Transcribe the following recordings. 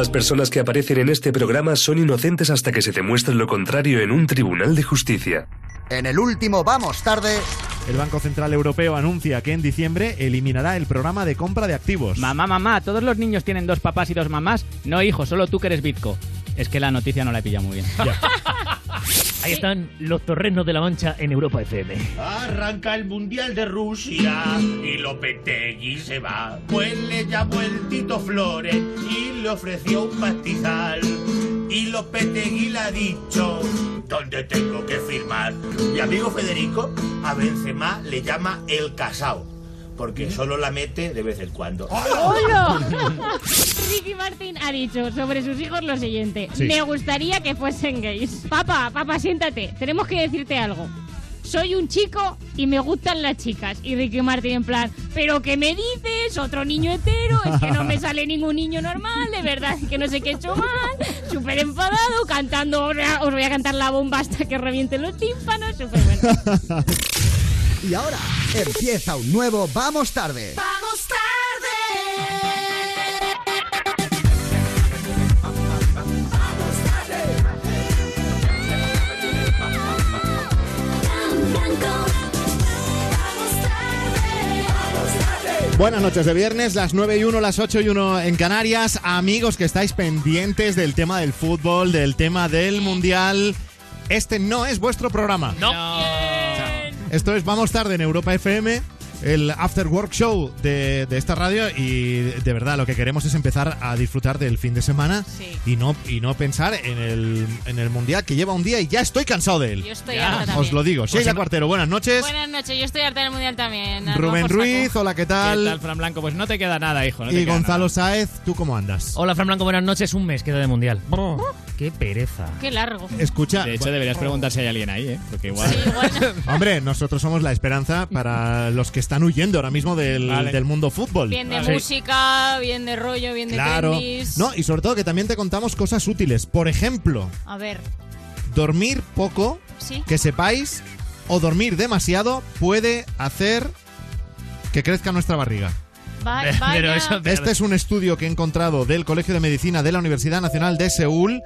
Todas las personas que aparecen en este programa son inocentes hasta que se demuestre lo contrario en un tribunal de justicia. En el último Vamos Tarde. El Banco Central Europeo anuncia que en diciembre eliminará el programa de compra de activos. Mamá, mamá, todos los niños tienen dos papás y dos mamás. No, hijo, solo tú que eres Bitco. Es que la noticia no la he pillado muy bien. Ahí están los torrenos de la Mancha en Europa FM. Arranca el Mundial de Rusia y Lopetegui se va. Pues le llamó el Tito Flores y le ofreció un pastizal. Y Lopetegui le ha dicho dónde tengo que firmar. Mi amigo Federico a Benzema le llama el casao. Porque solo la mete de vez en cuando. ¡Hola! Ricky Martin ha dicho sobre sus hijos lo siguiente. Sí. Me gustaría que fuesen gays. Papá, papá, siéntate. Tenemos que decirte algo. Soy un chico y me gustan las chicas. Y Ricky Martin en plan, ¿pero qué me dices? ¿Otro niño hetero? Es que no me sale ningún niño normal, de verdad, que no sé qué he hecho mal. Súper enfadado, cantando, os voy a- os voy a cantar la bomba hasta que revienten los tímpanos. Súper bueno. Y ahora empieza un nuevo Vamos Tarde. Vamos tarde. Buenas noches de viernes, las 9 y 1, las 8 y 1 en Canarias. Amigos que estáis pendientes del tema del fútbol, del tema del mundial. Este no es vuestro programa. No. Esto es Vamos Tarde en Europa FM, el After Work Show de, de esta radio y de verdad lo que queremos es empezar a disfrutar del fin de semana Sí. y no y no pensar en el, en el mundial que lleva un día y ya estoy cansado de él. Yo estoy Ya, harta también. Os lo digo. Sheila Cuartero, buenas noches. Buenas noches, yo estoy harta del mundial también. tomar Rubén. Ruiz, hola, ¿qué ¿Qué tal? tal, Fran Blanco? Pues no te queda nada, hijo. no y Gonzalo nada. Sáez, ¿tú cómo andas? Hola, Fran Blanco, buenas noches. Un mes queda de mundial. Qué pereza. Qué largo. Escucha, De hecho, deberías preguntar si hay alguien ahí, ¿eh? Porque igual... Sí, igual. hombre, nosotros somos la esperanza para los que están huyendo ahora mismo del, Vale. del mundo fútbol. Bien de Vale. música, bien de rollo, bien de Claro. tenis. No, y sobre todo que también te contamos cosas útiles. Por ejemplo, A ver, dormir poco, sí. que sepáis, o dormir demasiado puede hacer que crezca nuestra barriga. Va- Pero eso- Este es un estudio que he encontrado del Colegio de Medicina de la Universidad Nacional de Seúl.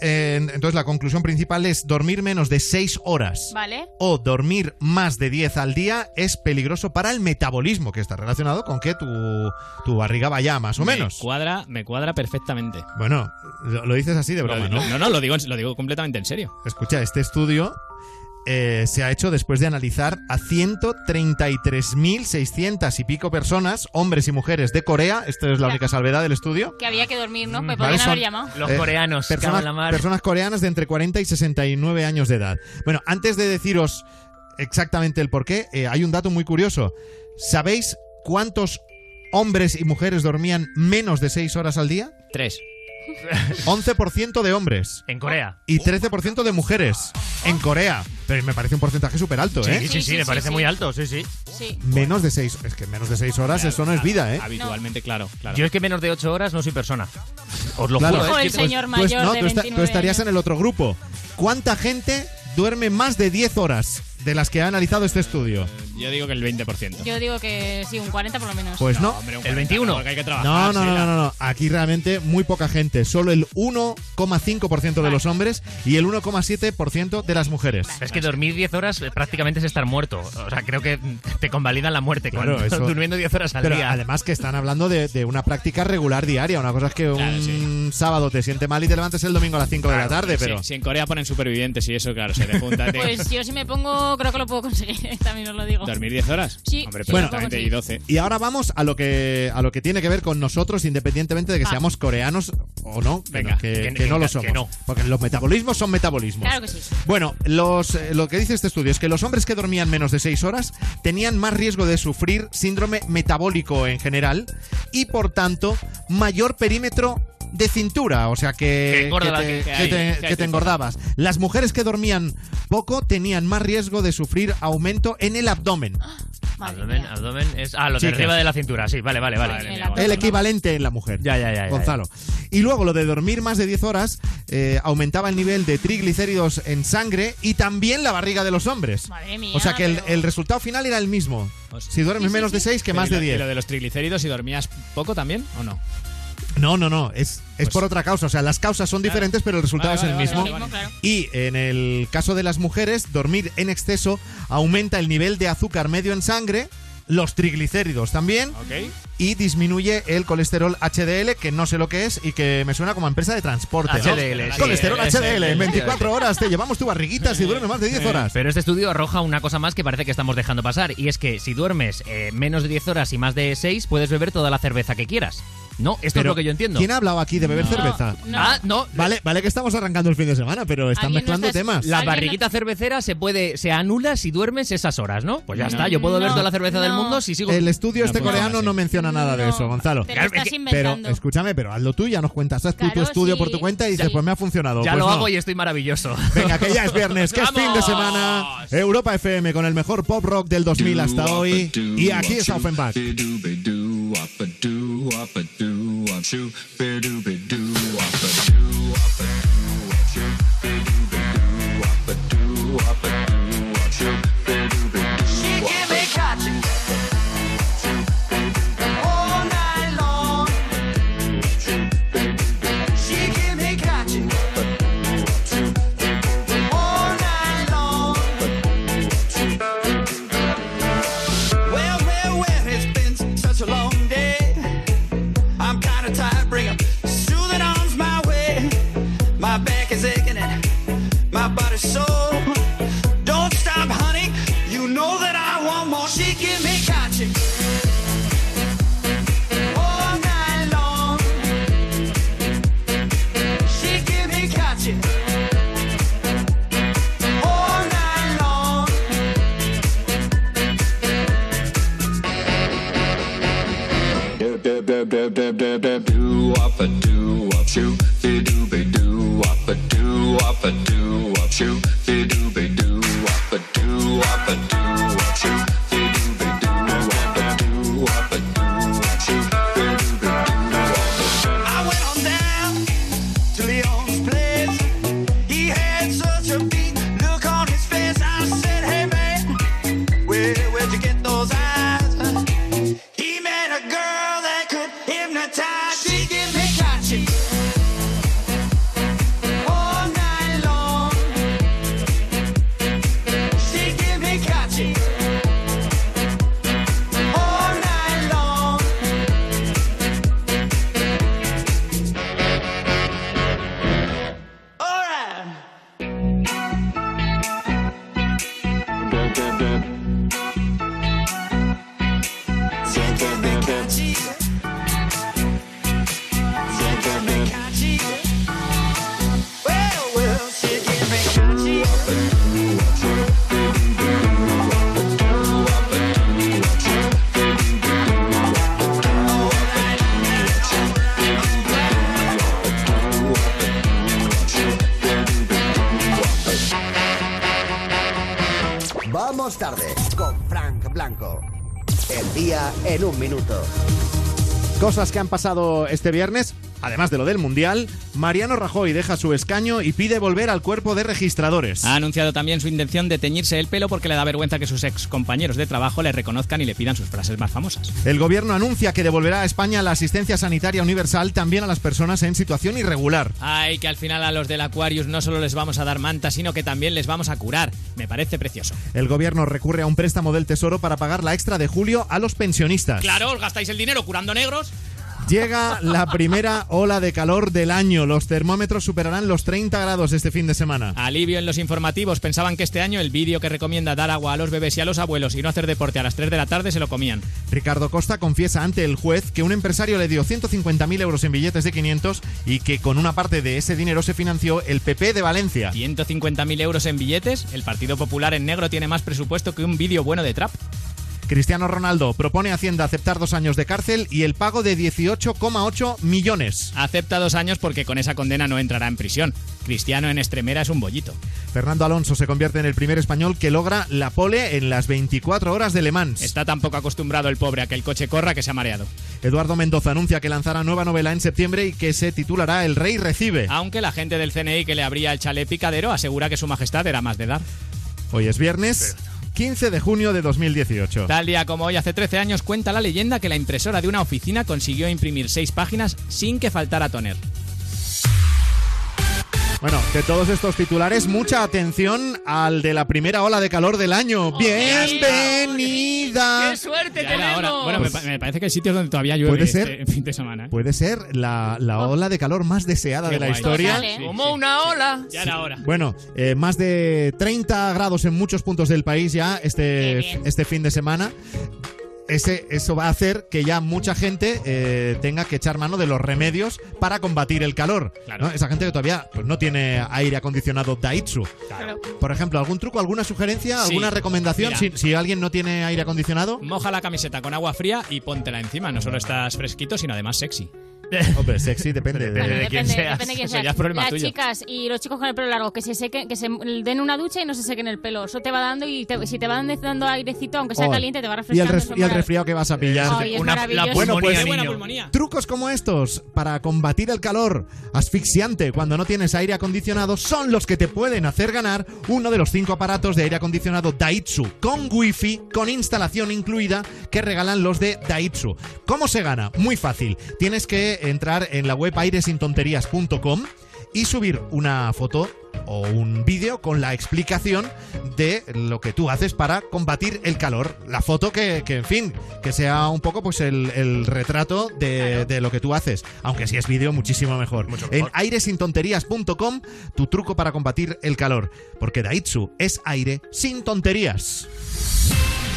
Eh, entonces, la conclusión principal es dormir menos de 6 horas. Vale. o dormir más de 10 al día es peligroso para el metabolismo, que está relacionado con que tu, tu barriga vaya más o menos. Me cuadra, me cuadra perfectamente. Bueno, lo, lo dices así de broma, Lo- ¿no? No, no, lo digo, lo digo completamente en serio. Escucha, este estudio eh, se ha hecho después de analizar a 133.600 y pico personas, hombres y mujeres de Corea. Esta es la única salvedad del estudio. Que había que dormir, ¿no? Me Vale, podrían haber llamado. Los Eh, coreanos. Personas, la mar. personas coreanas de entre 40 y 69 años de edad. Bueno, antes de deciros exactamente el porqué, eh, hay un dato muy curioso. ¿Sabéis cuántos hombres y mujeres dormían menos de 6 horas al día? Tres. 11% de hombres En Corea. y 13% de mujeres en Corea. Pero me parece un porcentaje súper alto, Sí, ¿eh? sí, sí, Sí, sí, me sí, parece sí. muy alto, sí, sí. Sí. Menos de 6, es que menos de 6 horas Claro, eso no es vida, ¿eh? Habitualmente, claro, claro. Yo es que menos de 8 horas no soy persona. Os lo Claro. juro, Ojo, ¿eh? el Que- señor Tú, mayor no, de tú, esta- 29 tú estarías años. en el otro grupo. ¿Cuánta gente duerme más de 10 horas de las que ha analizado este estudio? Yo digo que el 20%. Yo digo que sí, un 40 por lo menos. Pues no. hombre, El 40, 21. porque hay que trabajar. No, no, no, no, no. Aquí realmente muy poca gente. Solo el 1,5% de los hombres y el 1,7% de las mujeres. Es que dormir 10 horas eh, prácticamente es estar muerto. O sea, creo que te convalidan la muerte Claro, con, eso- durmiendo 10 horas al Pero día. además que están hablando de, de una práctica regular diaria. Una cosa es que Claro, un sábado te siente mal y te levantes el domingo a las 5 de la tarde, pero... Si, si en Corea ponen supervivientes y eso, claro, se le junta. Pues yo si me pongo, creo que lo puedo conseguir, también os lo digo. ¿Dormir 10 horas? Sí, Hombre, perfectamente, lo y puedo 12. Y ahora vamos a lo que a lo que tiene que ver con nosotros, independientemente de que Ah. seamos coreanos o no, que, Venga, no- que, que- que no lo que somos. no. Porque los metabolismos son metabolismos. Claro que sí. Bueno, los, eh, lo que dice este estudio es que los hombres que dormían menos de 6 horas tenían más riesgo de sufrir síndrome metabólico en general y por tanto mayor perímetro de cintura, o sea que, Que te, hay- que engordabas. Las mujeres que dormían poco tenían más riesgo de sufrir aumento en el abdomen. Madre Abdomen, mía. abdomen es. Ah, lo de arriba de la cintura, sí, vale, vale, vale. El mía. abdomen. El equivalente en la mujer. Ya, ya, ya, ya, Gonzalo. Y luego lo de dormir más de 10 horas eh, aumentaba el nivel de triglicéridos en sangre y también la barriga de los hombres. Madre mía. O sea que el, pero- el resultado final era el mismo. Hostia. Si duermes Sí, sí, menos de sí. 6 que Pero más ¿y de lo- ¿Y 10. lo de los triglicéridos, si dormías poco también o no? No, no, no, es, es Pues- por otra causa. O sea, las causas son diferentes, pero el resultado Vale, es el vale, mismo. vale, vale. Y en el caso de las mujeres, dormir en exceso aumenta el nivel de azúcar medio en sangre, los triglicéridos también, y disminuye el colesterol HDL, que no sé lo que es y que me suena como empresa de transporte. ¿no? HDL, Colesterol HDL, en ese, 24 horas te llevamos tu barriguita si duermes más de 10 horas. Pero este estudio arroja una cosa más que parece que estamos dejando pasar, y es que si duermes eh, menos de 10 horas y más de 6, puedes beber toda la cerveza que quieras. No, esto es lo que yo entiendo. ¿Quién ha hablado aquí de beber No, cerveza? no. Ah, no. Vale, vale que estamos arrancando el fin de semana, pero están mezclando está- temas. La ¿Alguien barriguita cervecera se puede se anula si duermes esas horas, ¿no? Pues ya está, yo puedo beber No, toda la cerveza del mundo si sigo El estudio No, este coreano no menciona nada de eso, Gonzalo. Te lo estás es que- Pero inventando. escúchame, pero hazlo tú, ya nos cuentas haz tú tu estudio sí. por tu cuenta y dices, Sí. pues me ha funcionado. Ya Pues lo no. hago y estoy maravilloso. Venga, que ya es viernes, que es fin de semana. Europa FM con el mejor pop rock del 2000 hasta hoy. Y aquí es Offenbach. up a do up a do up shoo be do be do up a do up a do up shoo be do be do up a do up a do to Leon. Cosas que han pasado este viernes, además de lo del Mundial, Mariano Rajoy deja su escaño y pide volver al cuerpo de registradores. Ha anunciado también su intención de teñirse el pelo porque le da vergüenza que sus ex compañeros de trabajo le reconozcan y le pidan sus frases más famosas. El gobierno anuncia que devolverá a España la asistencia sanitaria universal también a las personas en situación irregular. Ay, que al final a los del Aquarius no solo les vamos a dar manta, sino que también les vamos a curar. Me parece precioso. El gobierno recurre a un préstamo del Tesoro para pagar la extra de julio a los pensionistas. Claro, os gastáis el dinero curando negros. Llega la primera ola de calor del año. Los termómetros superarán los 30 grados este fin de semana. Alivio en los informativos. Pensaban que este año el vídeo que recomienda dar agua a los bebés y a los abuelos y no hacer deporte a las 3 de la tarde se lo comían. Ricardo Costa confiesa ante el juez que un empresario le dio 150.000 euros en billetes de 500 y que con una parte de ese dinero se financió el PP de Valencia. 150.000 euros en billetes. El Partido Popular en negro tiene más presupuesto que un vídeo bueno de trap. Cristiano Ronaldo propone a Hacienda aceptar dos años de cárcel y el pago de 18,8 millones. Acepta dos años porque con esa condena no entrará en prisión. Cristiano en Extremera es un bollito. Fernando Alonso se convierte en el primer español que logra la pole en las 24 horas de Le Mans. Está tan poco acostumbrado el pobre a que el coche corra que se ha mareado. Eduardo Mendoza anuncia que lanzará nueva novela en septiembre y que se titulará El Rey Recibe. Aunque la gente del CNI que le abría el chalet picadero asegura que su majestad era más de dar. Hoy es viernes 15 de junio de 2018. Tal día como hoy, hace 13 años, cuenta la leyenda que la impresora de una oficina consiguió imprimir seis páginas sin que faltara toner. Bueno, de todos estos titulares, mucha atención al de la primera ola de calor del año. ¡Bienvenida! ¡Qué suerte Ya tenemos! Bueno, me, me parece que hay sitios donde todavía llueve ¿Puede ser? este fin de semana. ¿eh? Puede ser la, la ola de calor más deseada Qué de la guay. historia. Como una ola. Ya era hora. Bueno, eh, más de 30 grados en muchos puntos del país ya este, este fin de semana. Ese, eso va a hacer que ya mucha gente eh, tenga que echar mano de los remedios para combatir el calor. Claro. ¿no? Esa gente que todavía pues, no tiene aire acondicionado Daitsu. Claro. Por ejemplo, ¿algún truco, alguna sugerencia, Sí. alguna recomendación? Si, si alguien no tiene aire acondicionado, Moja la camiseta con agua fría y póntela encima. No solo estás fresquito, sino además sexy. hombre, sexy depende. Depende de- de quién depende, seas. depende de quién Eso seas. ya es problema Las tuyo. chicas y los chicos con el pelo largo que se sequen, que se den una ducha y no se sequen el pelo. Eso te va dando y te- si te van dando airecito, aunque sea Oh. caliente, te va y el, refrescando. res- eso y el resfriado que vas a pillar. Es Una- la maravilloso. Bueno, pues- ¡Qué Pulmonía, buena niño. pulmonía! Trucos como estos para combatir el calor asfixiante cuando no tienes aire acondicionado son los que te pueden hacer ganar uno de los cinco aparatos de aire acondicionado Daitsu con wifi con instalación incluida que regalan los de Daitsu. ¿Cómo se gana? Muy fácil. Tienes que entrar en la web airesintonterías.com y subir una foto o un vídeo con la explicación de lo que tú haces para combatir el calor. La foto que, que, en fin, que sea un poco pues el, el retrato de, de lo que tú haces. Aunque si es vídeo, muchísimo mejor. En airesintonterías.com, tu truco para combatir el calor. Porque Daitsu es aire sin tonterías.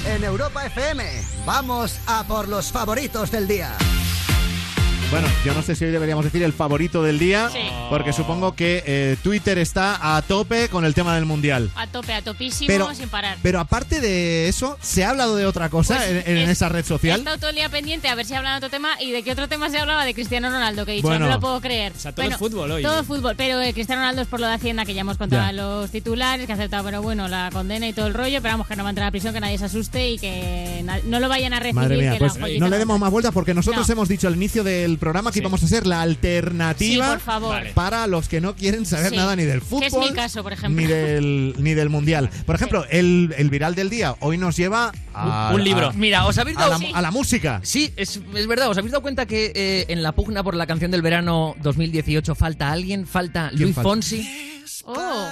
En Europa FM, vamos a por los favoritos del día. Bueno, yo no sé si hoy deberíamos decir el favorito del día, Sí. porque supongo que eh, Twitter está a tope con el tema del Mundial. A tope, a topísimo, Pero- sin parar. Pero aparte de eso, ¿se ha hablado de otra cosa Pues en, en es- esa red He social? estado todo el día pendiente a ver si hablan de otro tema y de qué otro tema se hablaba de Cristiano Ronaldo, que he dicho, Bueno. no me lo puedo creer. O sea, todo Bueno, es fútbol hoy. Todo es fútbol, pero eh, Cristiano Ronaldo es por lo de Hacienda, que ya hemos contado Ya. en los titulares, que ha aceptado, pero bueno, la condena y todo el rollo, pero vamos, que no va a entrar a la prisión, que nadie se asuste y que no lo vayan a recibir. Madre mía, que pues la no le demos más vueltas porque nosotros No. hemos dicho al inicio del programa que Sí. íbamos a ser la Sí, alternativa por favor. Vale. para los que no quieren saber Sí. nada ni del Que fútbol. es mi caso, por ejemplo. Ni del, ni del mundial. Por ejemplo, el, el viral del día hoy nos lleva a, Un libro. a- Mira, ¿os habéis a dado la, mu- a la música. Sí, es, es verdad. ¿Os habéis dado cuenta que eh, en la pugna por la canción del verano 2018 falta alguien? Falta ¿Quién Luis falta? Fonsi. Oh,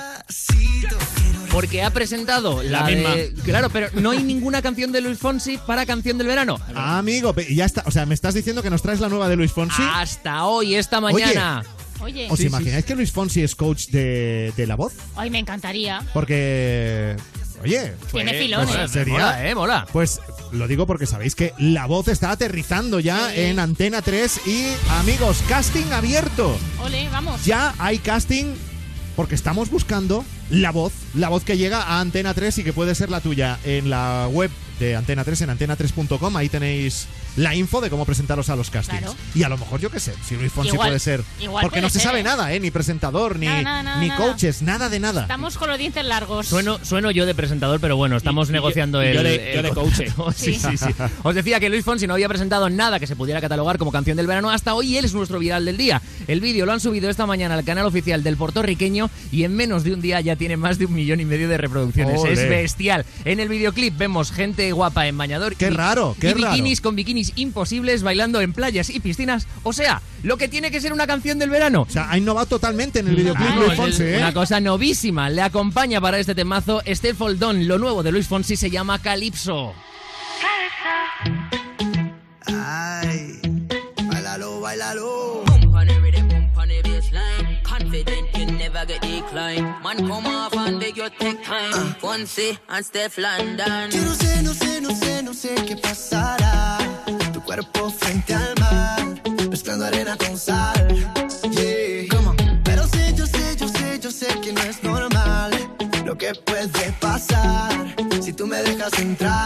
Porque ha presentado la, La misma. de- Claro, pero no hay ninguna canción de Luis Fonsi para canción del verano. Ah, amigo, ya está. O sea, me estás diciendo que nos traes la nueva de Luis Fonsi. Hasta hoy, esta mañana. oye, ¿Os imagináis que Luis Fonsi es coach de, de la voz? ay, me encantaría. Porque. Oye, Tiene Pues, filones. pues, sería- Mola, eh, mola. Pues lo digo porque sabéis que la voz está aterrizando ya Sí. en Antena 3 y amigos, casting abierto. Ole, vamos. Ya hay casting porque estamos buscando la voz, la voz que llega a Antena 3 y que puede ser la tuya en la web de Antena 3 en antena3.com, ahí tenéis la info de cómo presentaros a los castings. Claro. Y a lo mejor yo qué sé, si Luis Fonsi Igual- puede ser, igual porque no se ser, sabe ¿eh? nada, eh, ni presentador, ni Nada, nada, nada, ni nada. coaches, nada de nada. Estamos con los dientes largos. Sueno, sueno yo de presentador, pero bueno, estamos Y- y yo- negociando el. yo de- el yo de contrato. coach. sí, sí, sí. Os decía que Luis Fonsi no había presentado nada que se pudiera catalogar como canción del verano. Hasta hoy él es nuestro viral del día. El vídeo lo han subido esta mañana al canal oficial del puertorriqueño y en menos de un día ya tiene más de un millón y medio de reproducciones. Es bestial. En el videoclip vemos gente guapa en bañador. Qué y- raro, qué y bikinis raro. con bikinis imposibles bailando en playas y piscinas. O sea, lo que tiene que ser una canción del verano. O sea, ha innovado totalmente en el videoclip Claro, Luis Fonsi, ¿eh? Una cosa novísima. Le acompaña para este temazo Steph Foldón. Lo nuevo de Luis Fonsi se llama Calypso. Ay, bailalo, bailalo. Pump on pump. Confident you never get decline. Man, come off and beg your take time. Fonzie and Steph London. Yo no sé, no sé, no sé, no sé qué pasará. Tu cuerpo frente al mar, mezclando arena con sal. Yeah. Pero sé, yo sé, yo sé, yo sé que no es normal lo que puede pasar si tú me dejas entrar.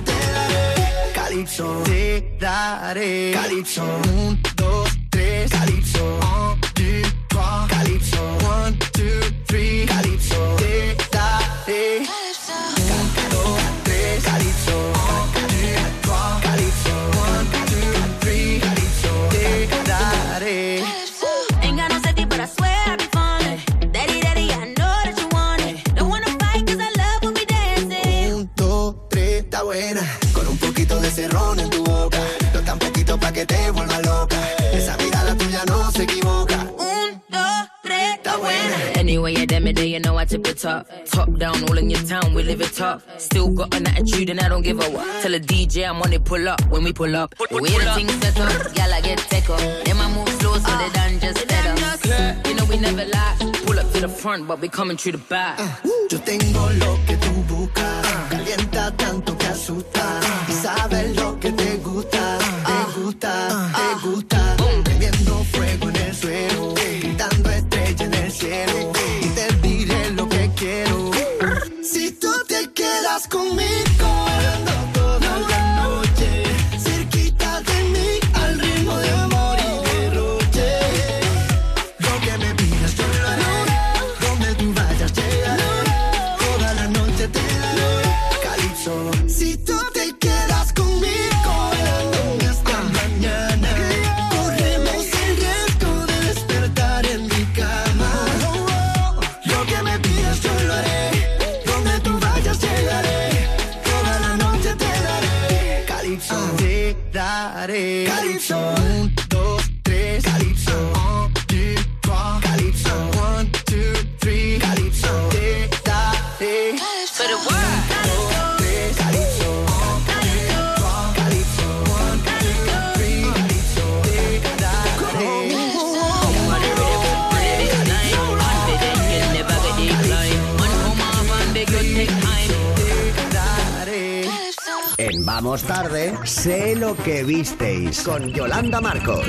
te daré. Calipso, te daré. Calipso, un, dos, tres. Calipso, oh. Down, all in your town, we live it top. Still got an attitude and I don't give a what. Tell a DJ I'm on it, pull up when we pull up. We the things set up, y'all I get take up. Then I move slow so they done just better. You know we never lie. Pull up to the front, but we coming through the back. Uh, yo tengo lo que tú buscas. Calienta tanto que asusta. Y sabes lo que te gusta. En Vamos Tarde, sé lo que visteis con Yolanda Marcos.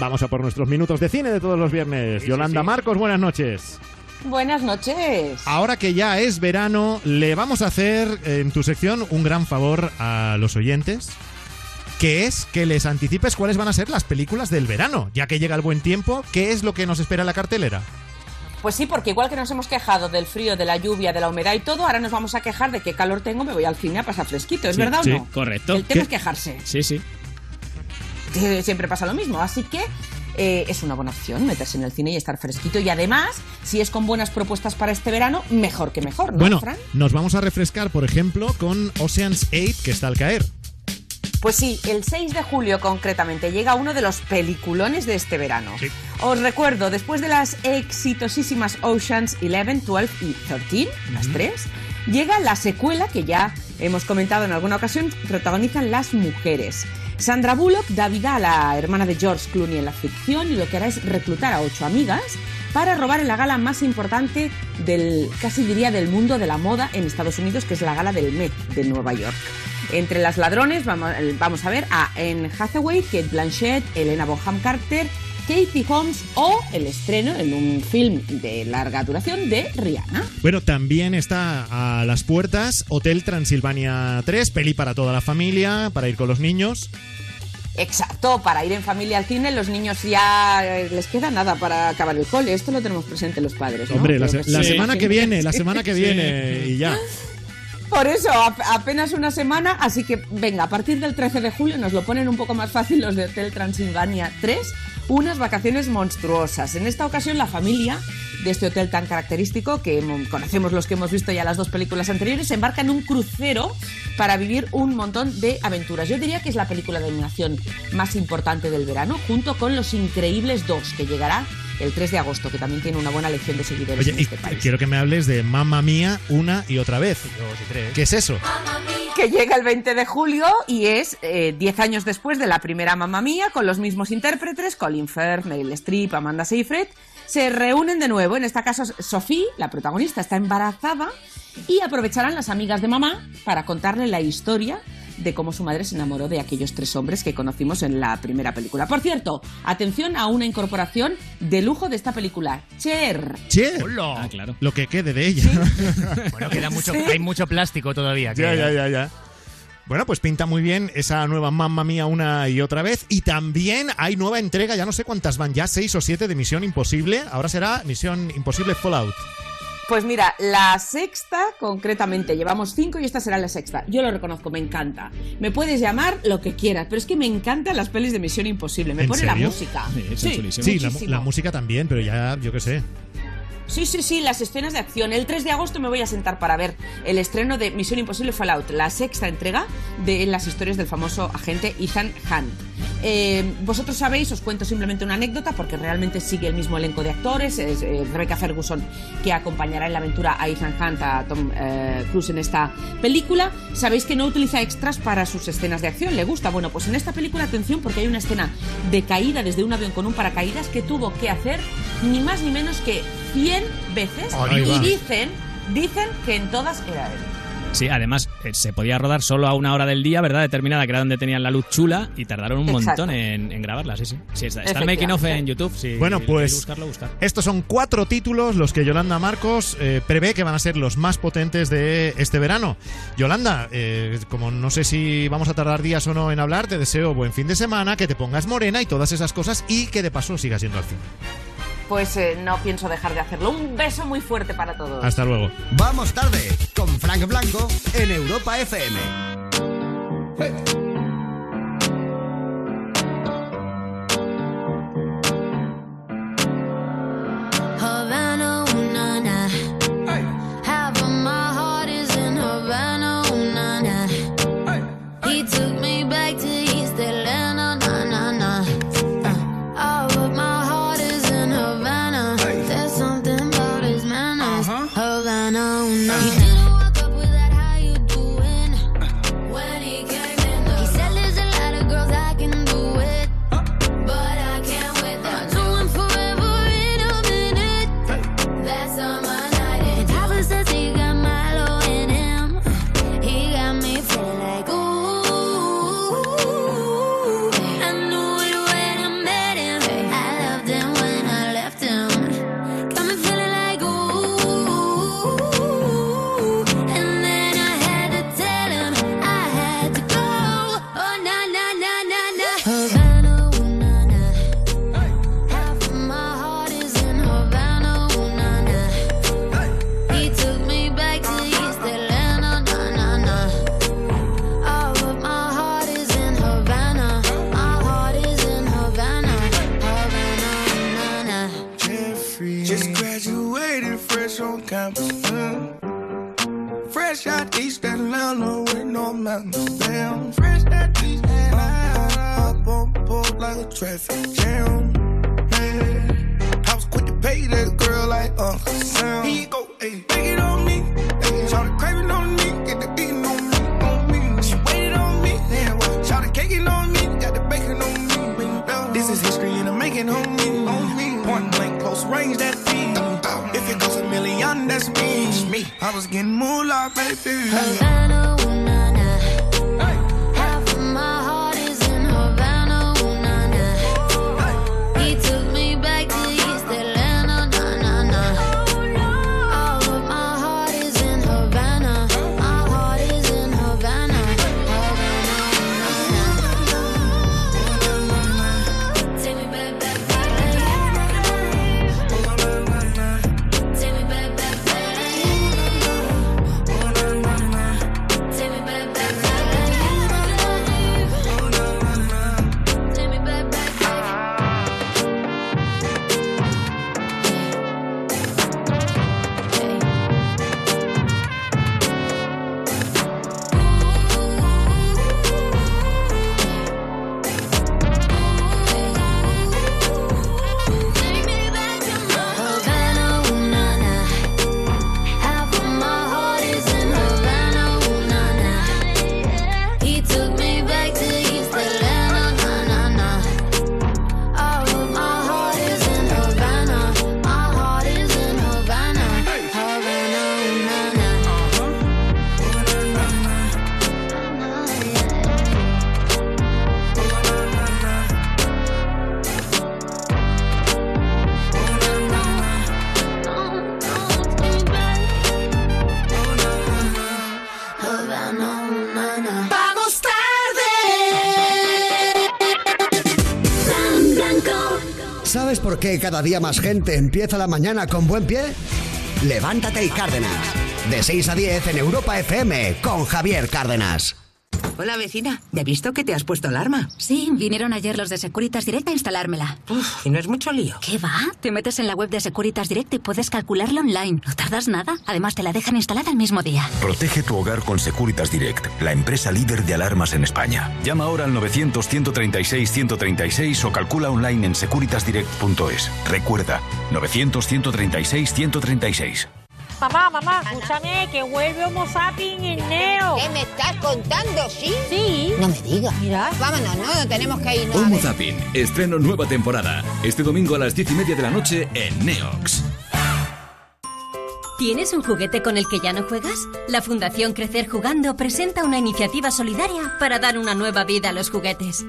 Vamos a por nuestros minutos de cine de todos los viernes. Yolanda Marcos, buenas noches. Buenas noches. Ahora que ya es verano, le vamos a hacer en tu sección un gran favor a los oyentes, que es que les anticipes cuáles van a ser las películas del verano, ya que llega el buen tiempo, ¿qué es lo que nos espera en la cartelera? Pues sí, porque igual que nos hemos quejado del frío, de la lluvia, de la humedad y todo, ahora nos vamos a quejar de qué calor tengo, me voy al cine a pasar fresquito, ¿es Sí, verdad sí, o no? correcto. El tema ¿Qué? es quejarse. Sí, sí. Siempre pasa lo mismo, así que eh, es una buena opción meterse en el cine y estar fresquito. Y además, si es con buenas propuestas para este verano, mejor que mejor, ¿no, bueno, Fran? nos vamos a refrescar, por ejemplo, con Ocean's 8, que está al caer. Pues sí, el 6 de julio concretamente llega uno de los peliculones de este verano. Os recuerdo, después de las exitosísimas Oceans 11, 12 y 13, las tres, llega la secuela que ya hemos comentado en alguna ocasión, protagonizan las mujeres. Sandra Bullock da vida a la hermana de George Clooney en la ficción y lo que hará es reclutar a ocho amigas para robar en la gala más importante del, casi diría, del mundo de la moda en Estados Unidos, que es la gala del Met de Nueva York. Entre las ladrones vamos, vamos a ver a Anne Hathaway, Kate Blanchett, Elena Bonham Carter, Katie Holmes o el estreno en un film de larga duración de Rihanna. Bueno, también está a las puertas Hotel Transilvania 3, peli para toda la familia, para ir con los niños. Exacto, para ir en familia al cine, los niños ya eh, les queda nada para acabar el cole. Esto lo tenemos presente los padres. ¿no? Hombre, la, Creo se- que la sí. semana que viene, la semana que Sí. viene y ya. Por eso, ap- apenas una semana, así que venga, a partir del 13 de julio nos lo ponen un poco más fácil los de Hotel Transilvania 3, unas vacaciones monstruosas. En esta ocasión la familia de este hotel tan característico, que conocemos los que hemos visto ya las dos películas anteriores, se embarca en un crucero para vivir un montón de aventuras. Yo diría que es la película de animación más importante del verano, junto con Los Increíbles 2, que llegará el 3 de agosto, que también tiene una buena lección de seguidores Oye, en y este país. quiero que me hables de Mamma Mía una y otra vez. ¿Qué es eso? que llega el 20 de julio y es eh, 10 años después de la primera Mamma Mía, con los mismos intérpretes, Colin Firth, Meryl Streep, Amanda Seyfried, se reúnen de nuevo. En este caso, Sophie, la protagonista, está embarazada y aprovecharán las amigas de mamá para contarle la historia de cómo su madre se enamoró de aquellos tres hombres que conocimos en la primera película. Por cierto, atención a una incorporación de lujo de esta película, Cher. Che, Ah, claro. lo que quede de ella. Bueno, queda mucho, Sí. hay mucho plástico todavía. ya, ya, ya, ya. Bueno, pues pinta muy bien esa nueva Mamma Mía una y otra vez. Y también hay nueva entrega, ya no sé cuántas van, ya seis o siete de Misión Imposible. Ahora será Misión Imposible Fallout. Pues mira, la sexta concretamente, llevamos cinco y esta será la sexta. Yo lo reconozco, me encanta. Me puedes llamar lo que quieras, pero es que me encantan las pelis de Misión Imposible. Me ¿En pone la música. Sí, la, muchísimo. la música también, pero ya, yo qué sé. Sí, sí, sí, las escenas de acción. El 3 de agosto me voy a sentar para ver el estreno de Misión Imposible Fallout, la sexta entrega de las historias del famoso agente Ethan Hunt. Eh, vosotros sabéis, os cuento simplemente una anécdota porque realmente sigue el mismo elenco de actores. Es eh, Rebecca Ferguson que acompañará en la aventura a Ethan Hunt, a Tom eh, Cruise en esta película. Sabéis que no utiliza extras para sus escenas de acción, le gusta. Bueno, pues en esta película, atención, porque hay una escena de caída desde un avión con un paracaídas que tuvo que hacer ni más ni menos que 100 veces. Ahí va. y dicen, dicen que en todas era él. Sí, además eh, se podía rodar solo a una hora del día, ¿verdad? Determinada, que era donde tenían la luz chula y tardaron un Exacto. montón en, en grabarla, sí, sí. Sí, está, está el making of en YouTube. Si Bueno, pues buscarlo, buscar. estos son cuatro títulos los que Yolanda Marcos eh, prevé que van a ser los más potentes de este verano. Yolanda, eh, como no sé si vamos a tardar días o no en hablar, te deseo buen fin de semana, que te pongas morena y todas esas cosas y que de paso sigas yendo al cine. Pues eh, no pienso dejar de hacerlo. Un beso muy fuerte para todos. Hasta luego. Vamos tarde con Frank Blanco en Europa FM. Campus. mm. Fresh out East Atlanta with no mountains. Damn, fresh out East Atlanta. Up on like a traffic was getting moolah, baby. Havana, cada día más gente empieza la mañana con buen pie? Levántate y Cárdenas. De 6 a 10 en Europa FM con Javier Cárdenas. Hola vecina, ¿ya he visto que te has puesto alarma? Sí, vinieron ayer los de Securitas Direct a instalármela. Uf, y no es mucho lío. ¿Qué va? Te metes en la web de Securitas Direct y puedes calcularla online. No tardas nada. Además, te la dejan instalada el mismo día. Protege tu hogar con Securitas Direct, la empresa líder de alarmas en España. Llama ahora al 900-136-136 o calcula online en securitasdirect.es. Recuerda, 900-136-136. Mamá, mamá, escúchame, que vuelve Homo Sapiens en Neo. ¿Qué me estás contando, sí? Sí. No me digas. Mira. Vámonos, no, no tenemos que ir. Homo Zapping, estreno nueva temporada. Este domingo a las 10 y media de la noche en Neox. ¿Tienes un juguete con el que ya no juegas? La Fundación Crecer Jugando presenta una iniciativa solidaria para dar una nueva vida a los juguetes,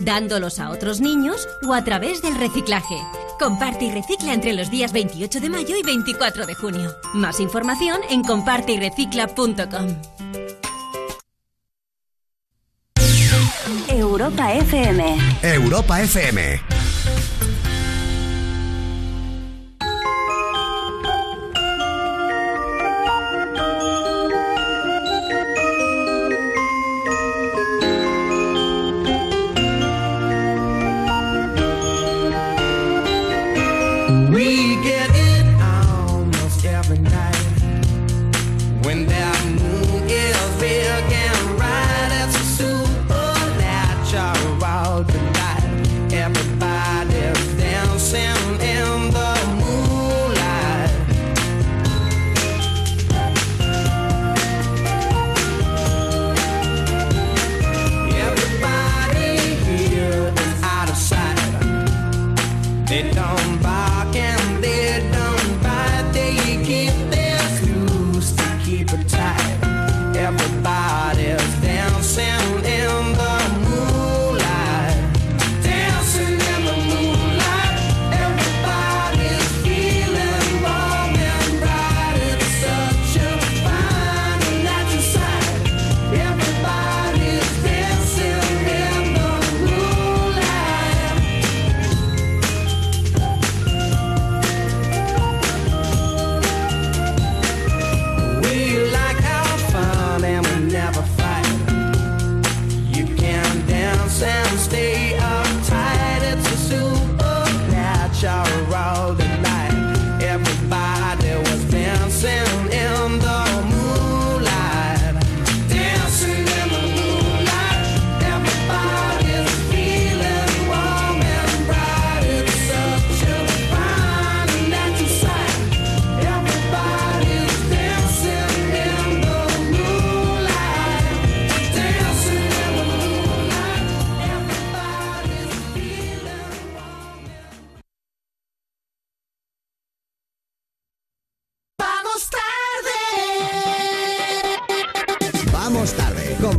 dándolos a otros niños o a través del reciclaje. Comparte y recicla entre los días 28 de mayo y 24 de junio. Más información en comparteyrecicla.com. Europa FM. Europa FM.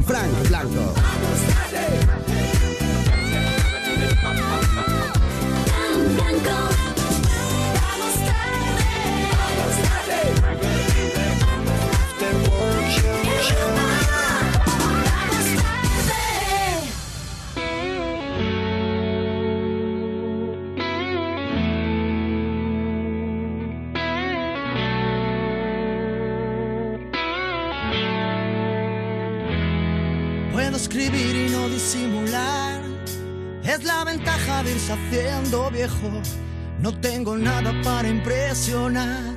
Frank Blanco. Haciendo viejo. No tengo nada para impresionar.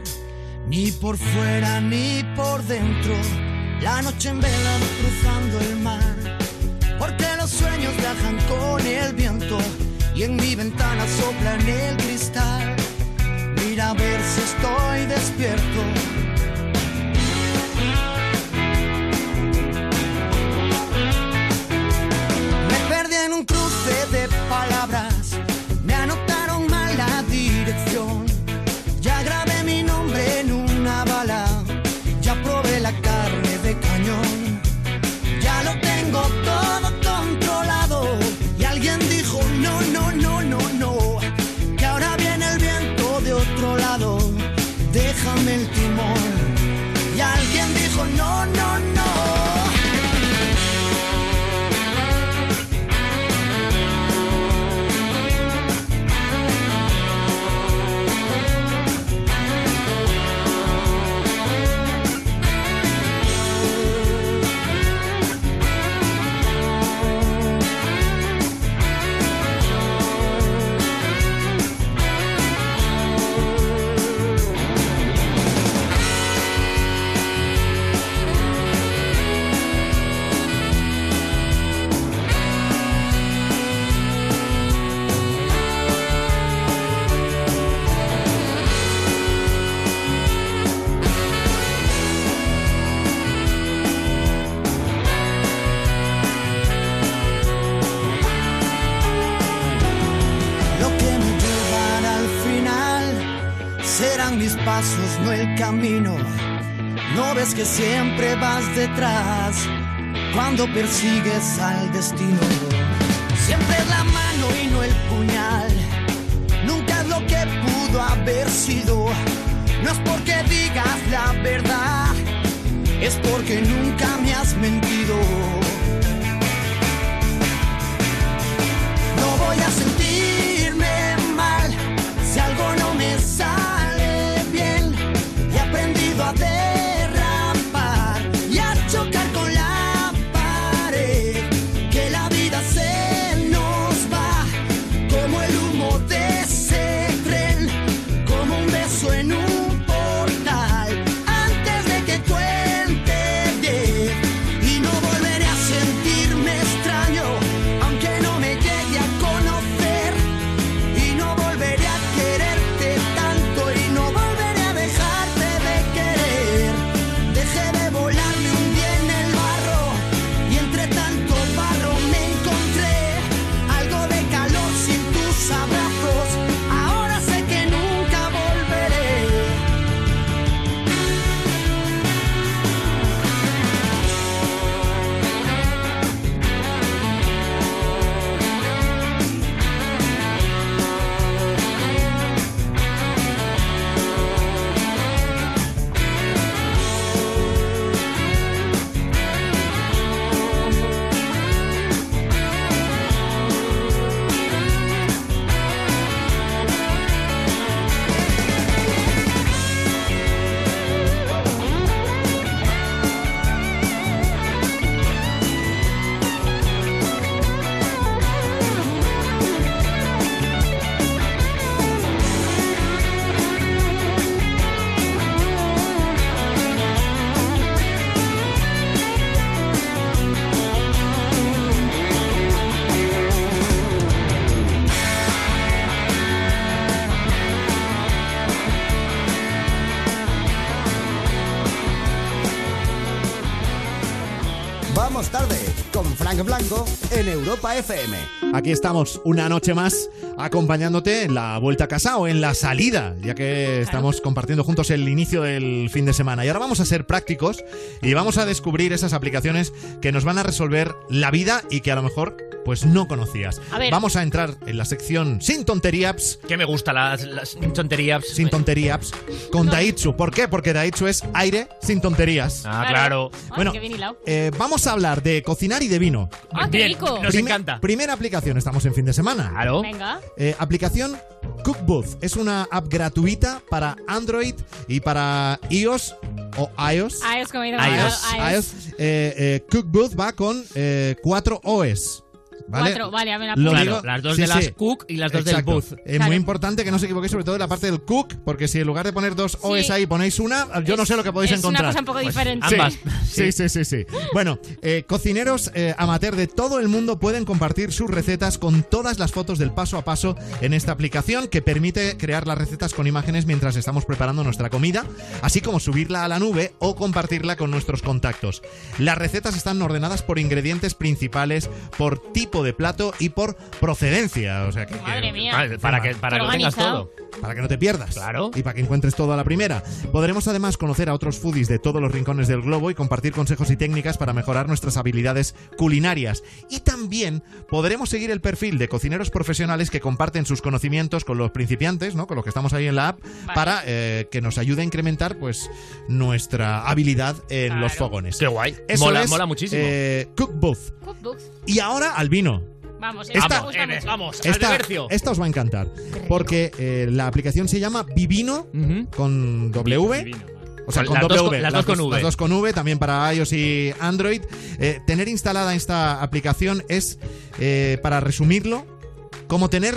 Ni por fuera ni por dentro. La noche en vela cruzando el mar. Porque los sueños viajan con el viento. Y en mi ventana sopla en el cristal. Mira a ver si estoy despierto. Detrás cuando persigues al destino. Siempre es la mano y no el puñal. Nunca es lo que pudo haber sido. No es porque digas la verdad, es porque nunca me has mentido. No voy a sentirme en Europa FM. Aquí estamos una noche más acompañándote en la vuelta a casa o en la salida, ya que estamos compartiendo juntos el inicio del fin de semana. Y ahora vamos a ser prácticos y vamos a descubrir esas aplicaciones que nos van a resolver la vida y que a lo mejor pues no conocías. A ver. Vamos a entrar en la sección sin tonterías. Que me gusta las, las tonterías. Sin tonterías con Daitsu. ¿Por qué? Porque Daitsu es aire sin tonterías. Ah, claro. Bueno, eh, vamos a hablar de cocinar y de vino. Ah, qué rico. Prime- Primera aplicación, estamos en fin de semana. Claro. Venga. Eh, aplicación Cookbooth es una app gratuita para Android y para iOS o iOS. Es como iOS. ah, iOS. Eh, eh, Cookbooth va con eh, cuatro OS. ¿Vale? Cuatro, vale, a ver, apunto. digo- las dos sí, de las sí. Cook y las dos del Exacto. Booth. Es Claro. muy importante que no os equivoquéis, sobre todo en la parte del Cook, porque si en lugar de poner dos OS ahí ponéis una, yo no sé lo que podéis es una encontrar. cosa un poco diferente. Sí, ambas. Sí, sí, sí, sí. Bueno, eh, cocineros eh, amateur de todo el mundo pueden compartir sus recetas con todas las fotos del paso a paso en esta aplicación que permite crear las recetas con imágenes mientras estamos preparando nuestra comida, así como subirla a la nube o compartirla con nuestros contactos. Las recetas están ordenadas por ingredientes principales, por tipo de plato y por procedencia. O sea que, que- Madre mía. Para que, para que lo tengas todo. para que no te pierdas. Claro. Y para que encuentres todo a la primera. Podremos además conocer a otros foodies de todos los rincones del globo y compartir consejos y técnicas para mejorar nuestras habilidades culinarias. Y también podremos seguir el perfil de cocineros profesionales que comparten sus conocimientos con los principiantes, ¿no? Con los que estamos ahí en la app, para eh, que nos ayude a incrementar, pues, nuestra habilidad en los fogones. Qué guay. Eso mola, es, mola muchísimo. eh, Cookbooth. Cookbooks. Y ahora al vino. Vamos, Esta- Vamos, mucho. vamos, Esta, os va a encantar. Porque eh, la aplicación se llama Vivino con W. O sea, Con las dos las dos con V. Las dos con V, también para iOS y Android. Eh, tener instalada esta aplicación es, eh, para resumirlo, como tener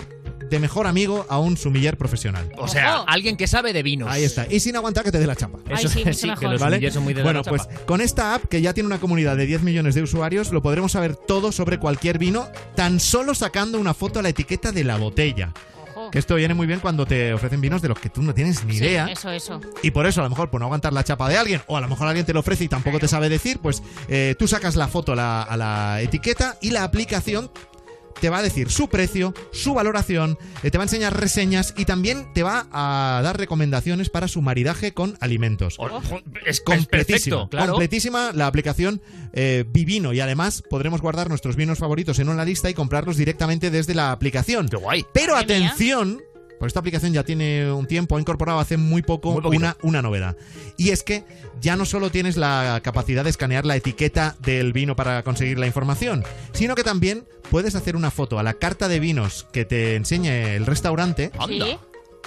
de mejor amigo a un sumiller profesional. O sea, alguien que sabe de vinos. Ahí está. Y sin aguantar que te dé la chapa. Eso sí, mucho sí, que mejor. los ¿Vale? sumillers son muy de bueno, la pues chapa. con esta app que ya tiene una comunidad de 10 millones de usuarios, lo podremos saber todo sobre cualquier vino, tan solo sacando una foto a la etiqueta de la botella. Ojo. Que esto viene muy bien cuando te ofrecen vinos de los que tú no tienes ni Sí, idea. eso, eso. Y por eso, a lo mejor, por no aguantar la chapa de alguien, o a lo mejor alguien te lo ofrece y tampoco te sabe decir, pues eh, tú sacas la foto a la, a la etiqueta y la aplicación te va a decir su precio, su valoración, eh, te va a enseñar reseñas y también te va a dar recomendaciones para su maridaje con alimentos. Es completísima, perfecto, claro. completísima la aplicación eh, Vivino y además podremos guardar nuestros vinos favoritos en una lista y comprarlos directamente desde la aplicación. Pero Madre mía. atención, porque esta aplicación ya tiene un tiempo, ha incorporado hace muy poco Muy una, una novedad. Y es que ya no solo tienes la capacidad de escanear la etiqueta del vino para conseguir la información, sino que también puedes hacer una foto a la carta de vinos que te enseñe el restaurante. Sí.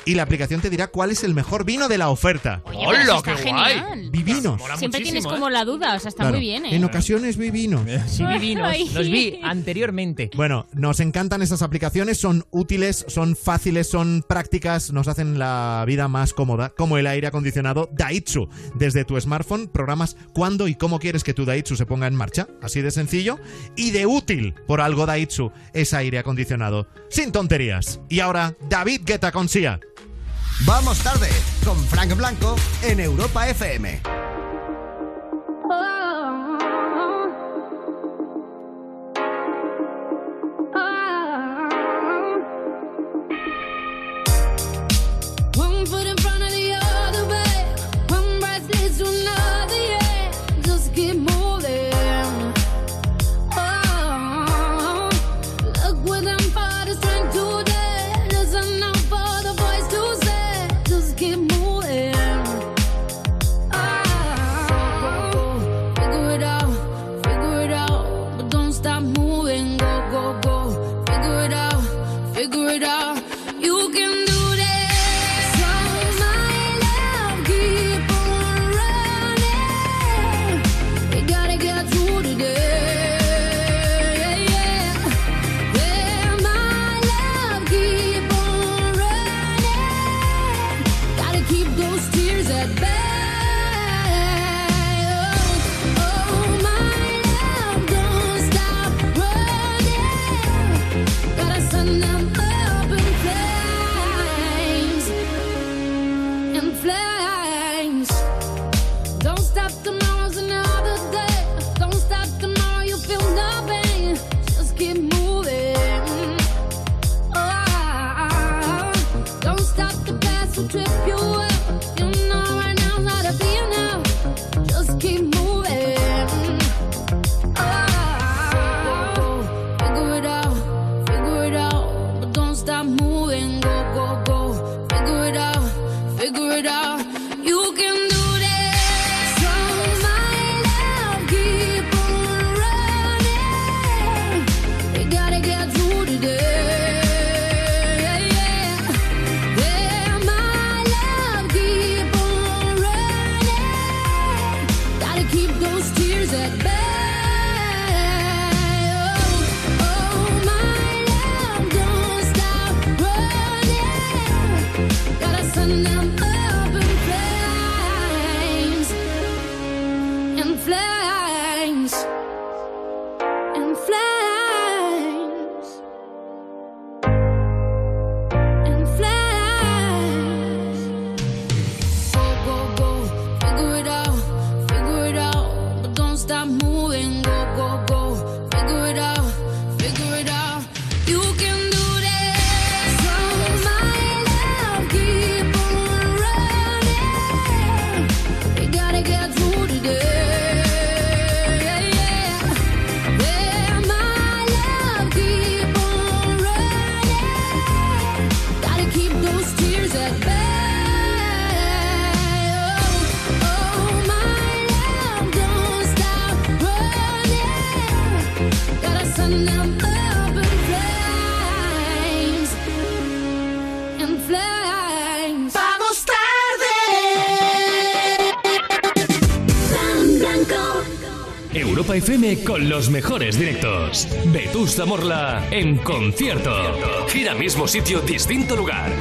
Y la aplicación te dirá cuál es el mejor vino de la oferta. Oye, pero eso está genial. Vivinos. Siempre tienes ¿eh? como la duda, o sea, está Claro. muy bien, ¿eh? En ocasiones vi vinos. Sí, divinos. Ay. Los vi anteriormente. Bueno, nos encantan esas aplicaciones, son útiles, son fáciles, son prácticas, nos hacen la vida más cómoda, como el aire acondicionado Daitsu. Desde tu smartphone programas cuándo y cómo quieres que tu Daitsu se ponga en marcha, así de sencillo y de útil. Por algo Daitsu es aire acondicionado, sin tonterías. Y ahora David Guetta con Sia. Vamos tarde con Frank Blanco en Europa FM. Europa FM con los mejores directos. Vetusta Morla en concierto. Gira mismo sitio, distinto lugar.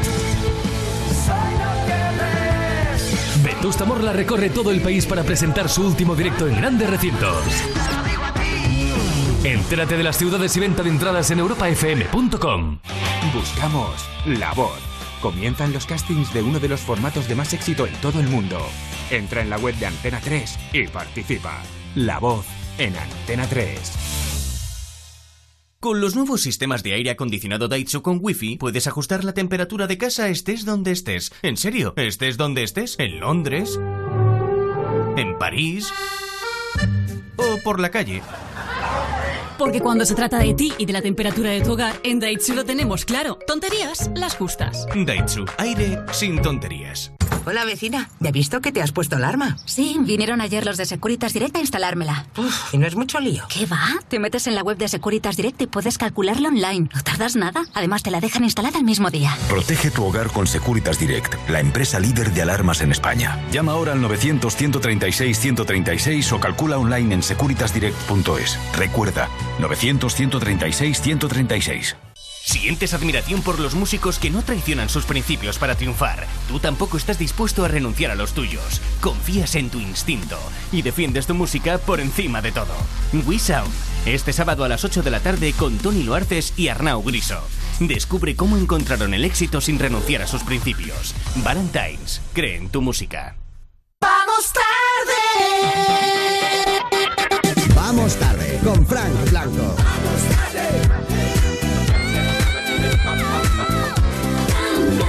Vetusta Morla recorre todo el país para presentar su último directo en grandes recintos. Entérate de las ciudades y venta de entradas en europafm.com. Buscamos la voz. Comienzan los castings de uno de los formatos de más éxito en todo el mundo. Entra en la web de Antena 3 y participa. La voz en Antena 3. Con los nuevos sistemas de aire acondicionado Daitsu con Wi-Fi puedes ajustar la temperatura de casa estés donde estés. En serio, estés donde estés. En Londres. En París. O por la calle. Porque cuando se trata de ti y de la temperatura de tu hogar, en Daitsu lo tenemos claro. Tonterías, las justas. Daitsu, aire sin tonterías. Hola vecina, ¿ya he visto que te has puesto alarma? Sí, vinieron ayer los de Securitas Direct a instalármela. ¿Y no es mucho lío? ¿Qué va? Te metes en la web de Securitas Direct y puedes calcularlo online. No tardas nada. Además, te la dejan instalada el mismo día. Protege tu hogar con Securitas Direct, la empresa líder de alarmas en España. Llama ahora al 900-136-136 o calcula online en securitasdirect.es. Recuerda, 900-136-136. ¿Sientes admiración por los músicos que no traicionan sus principios para triunfar? Tú tampoco estás dispuesto a renunciar a los tuyos. Confías en tu instinto y defiendes tu música por encima de todo. We Sound, este sábado a las 8 de la tarde con Tony Loartes y Arnau Griso. Descubre cómo encontraron el éxito sin renunciar a sus principios. Valentines, cree en tu música. Vamos tarde. Vamos tarde con Frank Blanco.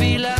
fila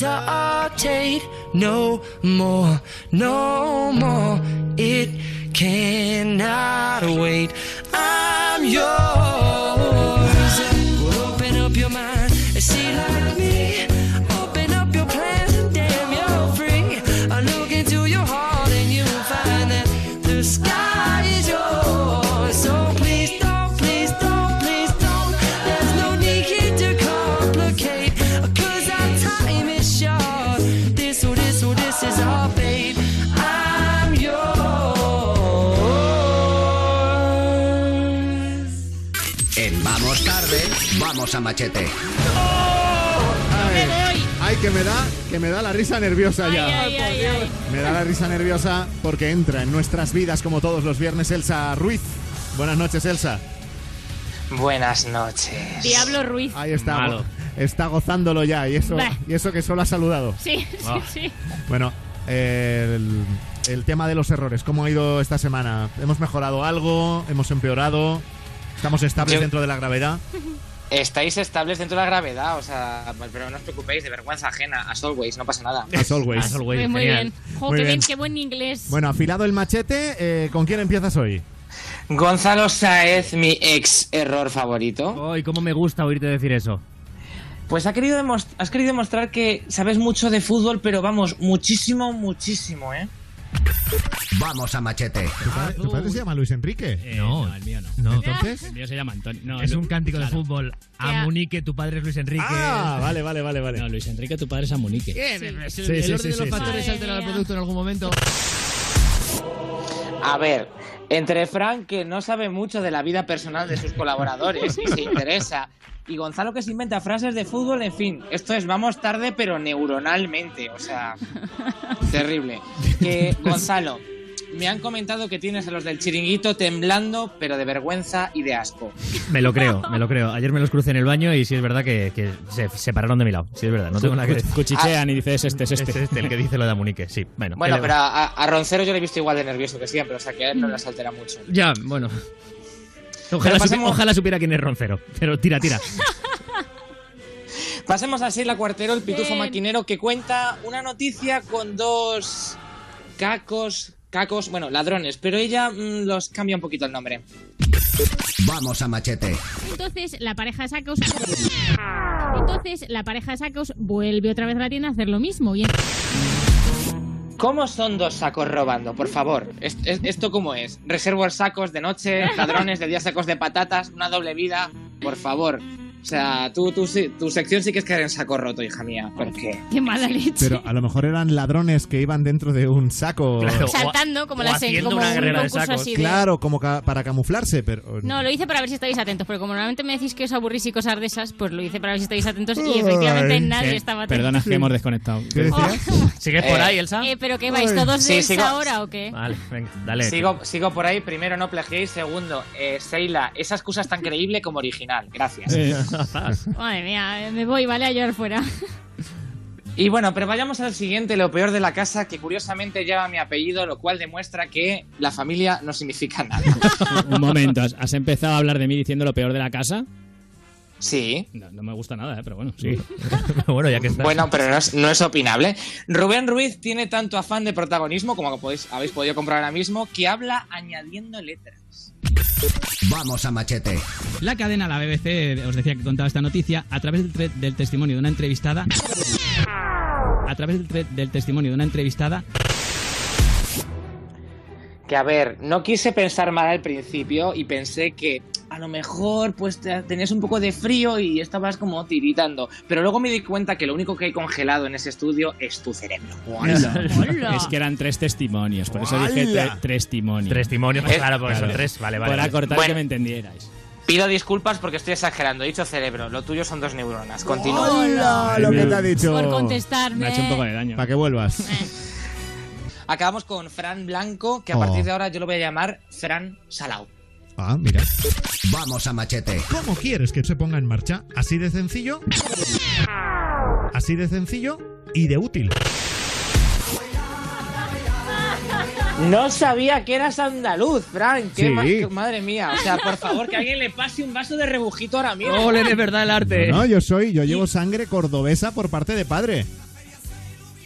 hesitate no more, no more. It cannot wait. I'm yours. Vamos a machete. Ay, ay, que me da, que me da la risa nerviosa ya. Ay, ay, ay. Me da la risa nerviosa porque entra en nuestras vidas como todos los viernes Elsa Ruiz. Buenas noches, Elsa. Buenas noches. Diablo Ruiz. Ahí está. Malo. Está gozándolo ya y eso, Bah. y eso que solo ha saludado. Sí, Ah. sí, sí. Bueno, el, el tema de los errores, ¿cómo ha ido esta semana? ¿Hemos mejorado algo? ¿Hemos empeorado? ¿Estamos estables Yo- dentro de la gravedad? Estáis estables dentro de la gravedad, o sea, pero no os preocupéis, de vergüenza ajena, as always, no pasa nada. As always. As Muy, muy bien. Jo, Muy qué, bien. bien, qué buen inglés. Bueno, afilado el machete, eh, ¿con quién empiezas hoy? Gonzalo Saez, mi ex error favorito. Ay, cómo me gusta oírte decir eso. Pues ha querido has querido demostrar que sabes mucho de fútbol, pero vamos, muchísimo, muchísimo, ¿eh? Vamos a machete. ¿Tu padre, tu padre se llama Luis Enrique? Eh, no, el mío no. No, ¿entonces? El mío se llama Antonio. No, es un cántico claro. de fútbol. Amunique, tu padre es Luis Enrique. Ah, vale, vale, vale, vale. No, Luis Enrique, tu padre es Amunique. El, Sí, el sí, orden sí, de los sí. factores altera el producto en algún momento. A ver, entre Frank, que no sabe mucho de la vida personal de sus colaboradores y se interesa, y Gonzalo, que se inventa frases de fútbol, en fin, esto es vamos tarde, pero neuronalmente, o sea, terrible. Que, Gonzalo, me han comentado que tienes a los del chiringuito temblando, pero de vergüenza y de asco. Me lo creo, me lo creo. Ayer me los crucé en el baño y sí es verdad que, que se separaron de mi lado. Sí es verdad, no tengo nada que decir. Cuchichean y dices este, es este. Es este, el que dice lo de Amunique, sí. Bueno, Bueno, ¿qué le pero a, a Roncero yo le he visto igual de nervioso que siempre, o sea que a él no les altera mucho. Ya, bueno. Ojalá, supi- supiera quién es Roncero. Pero tira, tira. Pasemos así la cuartero, el pitufo Bien. maquinero, que cuenta una noticia con dos cacos, cacos, bueno, ladrones, pero ella mm, los cambia un poquito el nombre. Vamos a machete. Entonces la pareja de sacos. Entonces la pareja de sacos vuelve otra vez a la tienda a hacer lo mismo. Y ¿Cómo son dos sacos robando? Por favor, ¿Es- es- ¿esto cómo es? Reservos sacos de noche, ladrones de día sacos de patatas, una doble vida, por favor. O sea, tú, tú tu sección sí que es caer en saco roto, hija mía. ¿Por qué? qué mala leche. Pero a lo mejor eran ladrones que iban dentro de un saco. Claro. Saltando como o la haciendo como una un guerrera de sacos. así de- Claro, como ca- para camuflarse, pero... No, lo hice para ver si estáis atentos, porque como normalmente me decís que os aburrís y cosas de esas, pues lo hice para ver si estáis atentos y efectivamente Ay, nadie Sí, estaba atento. Perdona que hemos desconectado. ¿Qué decías? ¿Sigues por Eh, ahí, Elsa? Eh, ¿Pero qué vais? ¿Todos Sí, de sigo- esa hora o qué? Vale, venga, dale. Sigo, sigo por ahí. Primero, no plagiéis. Segundo, eh, Seila, esa excusa es tan creíble como original. Gracias. Madre mía, me voy, ¿vale? A llorar fuera. Y bueno, pero vayamos al siguiente, lo peor de la casa, que curiosamente lleva mi apellido, lo cual demuestra que la familia no significa nada. un momento, ¿has, has empezado a hablar de mí diciendo lo peor de la casa? Sí. No, no me gusta nada, ¿eh? pero bueno, sí. bueno, ya que está. Bueno, pero no es, no es opinable. Rubén Ruiz tiene tanto afán de protagonismo, como podéis, habéis podido comprobar ahora mismo, que habla añadiendo letras. Vamos a machete. La cadena, la BBC, os decía que contaba esta noticia a través del, testimonio de una entrevistada. A través del testimonio de una entrevistada. Que a ver, no quise pensar mal al principio y pensé que a lo mejor pues te- tenías un poco de frío y estabas como tiritando. Pero luego me di cuenta que lo único que hay congelado en ese estudio es tu cerebro. Es que eran tres testimonios, por eso dije tre- testimonios. Testimonios, pues Eh, claro, porque son tres. Vale, vale. Por vale. acortar Bueno. que me entendierais. Pido disculpas porque estoy exagerando. He dicho cerebro, lo tuyo son dos neuronas. Continúo. ¡Hola! Lo que te ha dicho. Por contestarme. Me ha hecho un poco de daño. Para que vuelvas. Acabamos con Fran Blanco, que a Oh. partir de ahora yo lo voy a llamar Fran Salao. Ah, mira. Vamos a machete. ¿Cómo quieres que se ponga en marcha? ¿Así de sencillo? Así de sencillo y de útil. No sabía que eras andaluz, Fran. Qué Sí. madre mía. O sea, por favor, que alguien le pase un vaso de rebujito ahora mismo. Ole, de verdad el arte. No, yo soy, yo llevo sangre cordobesa por parte de padre.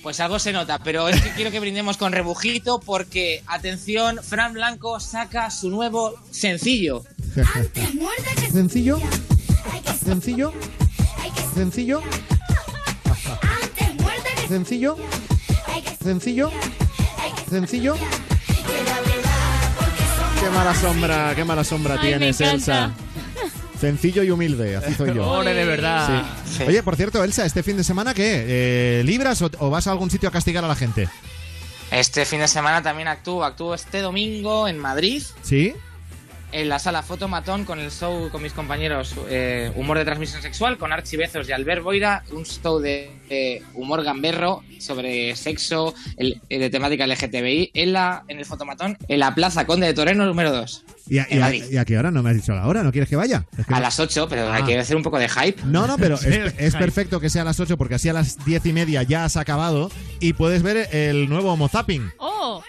Pues algo se nota, pero es que quiero que brindemos con rebujito porque, atención, Fran Blanco saca su nuevo sencillo. ¿Sencillo? ¿Sencillo? ¿Sencillo? ¿Sencillo? ¿Sencillo? ¿Sencillo? Qué mala sombra, qué mala sombra Ay, tienes. Elsa. Sencillo y humilde, así soy yo. Ole, de verdad. Sí. Oye, por cierto, Elsa, ¿este fin de semana qué? Eh, ¿Libras o, o vas a algún sitio a castigar a la gente? Este fin de semana también actúo. Actúo este domingo en Madrid, ¿Sí? En la sala Fotomatón con el show con mis compañeros eh, Humor de Transmisión Sexual, con Archie Bezos y Albert Boira, un show de, humor gamberro sobre sexo, el- eh, de temática LGTBI, en, la, en el Fotomatón, en la Plaza Conde de Toreno número 2. ¿Y a, y a- y a qué hora? No me has dicho la hora, ¿no quieres que vaya? Es que A no- las 8, pero Ah. hay que hacer un poco de hype. No, no, pero es, es perfecto que sea a las 8 porque así a las 10 y media ya has acabado y puedes ver el nuevo Homo Zapping. ¡Oh!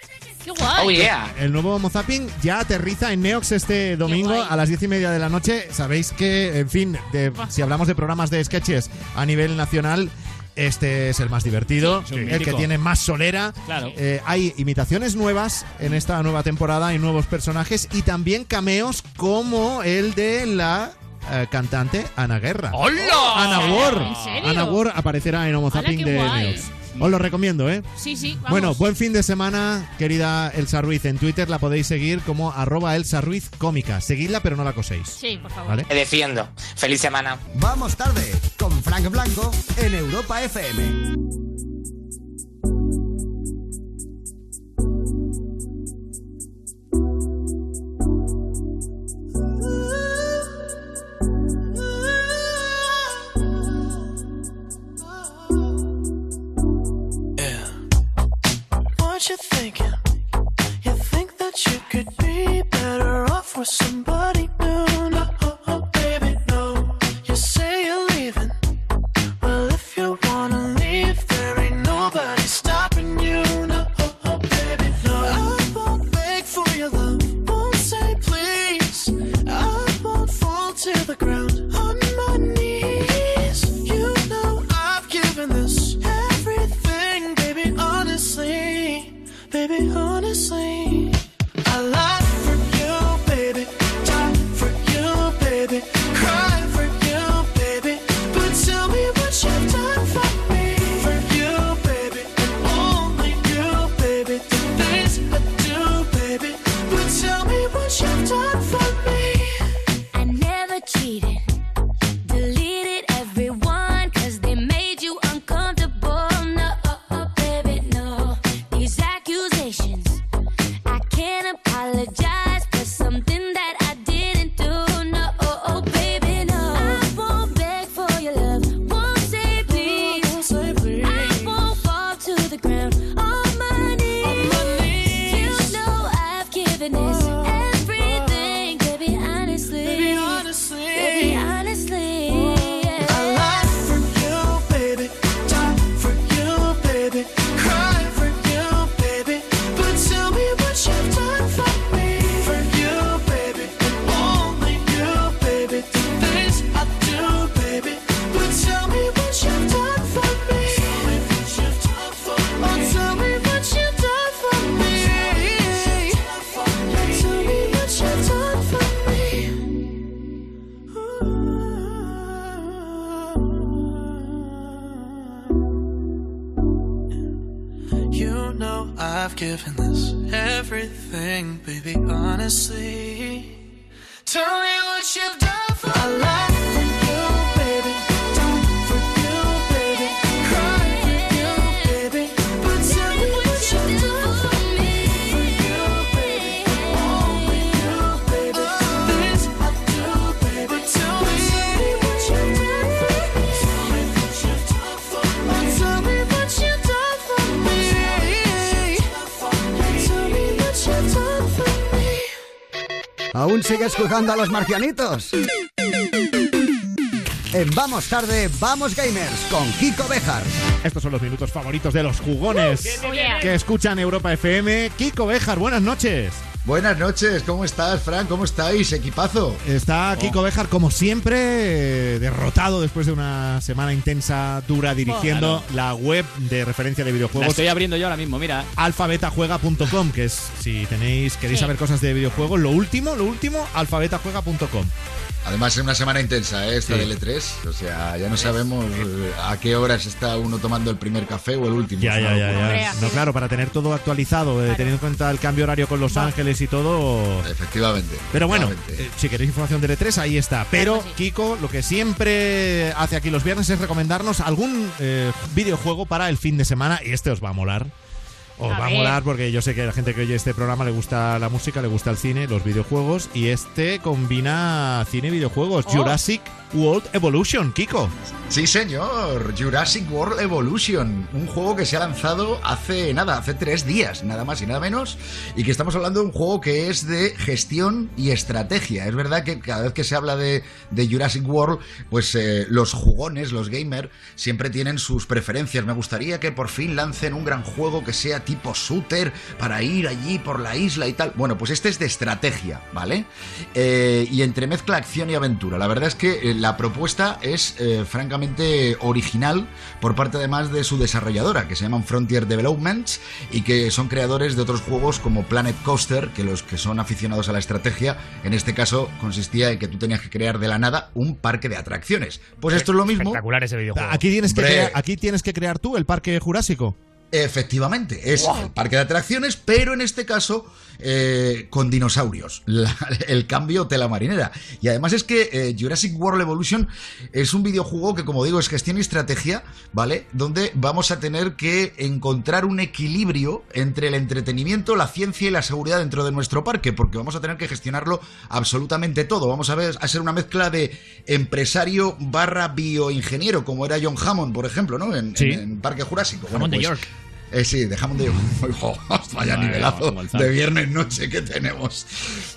¡Qué guay! Oh, yeah. El nuevo Homo Zapping ya aterriza en Neox este domingo a las 10 y media de la noche. Sabéis que, en fin, de- si hablamos de programas de sketches a nivel nacional, este es el más divertido, Sí, el que tiene más solera. Claro. Eh, hay imitaciones nuevas en esta nueva temporada, hay nuevos personajes y también cameos como el de la eh, cantante Ana Guerra. ¡Hola! Ana Ward. ¿En serio? Ana Ward aparecerá en Homo ¡Hala, Zapping de! Neox. Os lo recomiendo, ¿eh? Sí, sí, vamos. Bueno, buen fin de semana, querida Elsa Ruiz. En Twitter la podéis seguir como arroba Elsa Ruiz cómica. Seguidla, pero no la coséis. Sí, por favor. ¿Vale? Te defiendo. Feliz semana. Vamos tarde con Frank Blanco en Europa FM. Could be better off with somebody ¿Aún sigues jugando a los marcianitos? En Vamos Tarde, Vamos Gamers con Kiko Bejar. Estos son los minutos favoritos de los jugones que escuchan Europa FM. Kiko Bejar, buenas noches. Buenas noches, ¿cómo estás, Fran? ¿Cómo estáis, equipazo? Está Kiko Bejar, como siempre, eh, derrotado después de una semana intensa, dura, dirigiendo la web de referencia de La videojuegos. estoy abriendo yo ahora mismo, mira. alfabetajuega.com, que es si tenéis queréis Sí. saber cosas de videojuegos, lo último, lo último, alfabetajuega.com. Además es una semana intensa, ¿eh? esta Sí. del E3. O sea, ya no sabemos eh, a qué horas está uno tomando el primer café o el último. Ya, ya, ya. No, claro, para tener todo actualizado, eh, teniendo en cuenta el cambio horario con Los Ángeles y todo. Efectivamente. Pero bueno, efectivamente. eh, si queréis información del E3, ahí está. Pero, Kiko, lo que siempre hace aquí los viernes es recomendarnos algún eh, videojuego para el fin de semana, y este os va a molar. Os A va a molar porque yo sé que a la gente que oye este programa le gusta la música, le gusta el cine, los videojuegos y este combina cine y videojuegos. Oh. Jurassic World Evolution, Kiko. Sí, señor. Jurassic World Evolution. Un juego que se ha lanzado hace nada, hace tres días, nada más y nada menos. Y que estamos hablando de un juego que es de gestión y estrategia. Es verdad que cada vez que se habla de, Jurassic World, pues eh, los jugones, los gamers, siempre tienen sus preferencias. Me gustaría que por fin lancen un gran juego que sea tipo shooter para ir allí por la isla y tal. Bueno, pues este es de estrategia, ¿vale? Eh, y entremezcla acción y aventura. La verdad es que eh, la propuesta es eh, francamente original por parte además de su desarrolladora, que se llaman Frontier Developments y que son creadores de otros juegos como Planet Coaster, que los que son aficionados a la estrategia, en este caso consistía en que tú tenías que crear de la nada un parque de atracciones. Pues esto es lo mismo. Espectacular ese videojuego. Aquí tienes, que Hombre. crear, aquí tienes que crear tú el parque jurásico. Efectivamente, es el parque de atracciones, pero en este caso eh, con dinosaurios. La- el cambio tela marinera. Y además es que eh, Jurassic World Evolution es un videojuego que, como digo, es gestión y estrategia, ¿vale? Donde vamos a tener que encontrar un equilibrio entre el entretenimiento, la ciencia y la seguridad dentro de nuestro parque, porque vamos a tener que gestionarlo absolutamente todo. Vamos a ver a ser una mezcla de empresario barra bioingeniero, como era John Hammond, por ejemplo, ¿no? En, Sí. en- en Parque Jurásico. Hammond de pues, York. Eh, sí, dejamos de. Ojo, vaya Vale, nivelazo vamos de viernes noche que tenemos.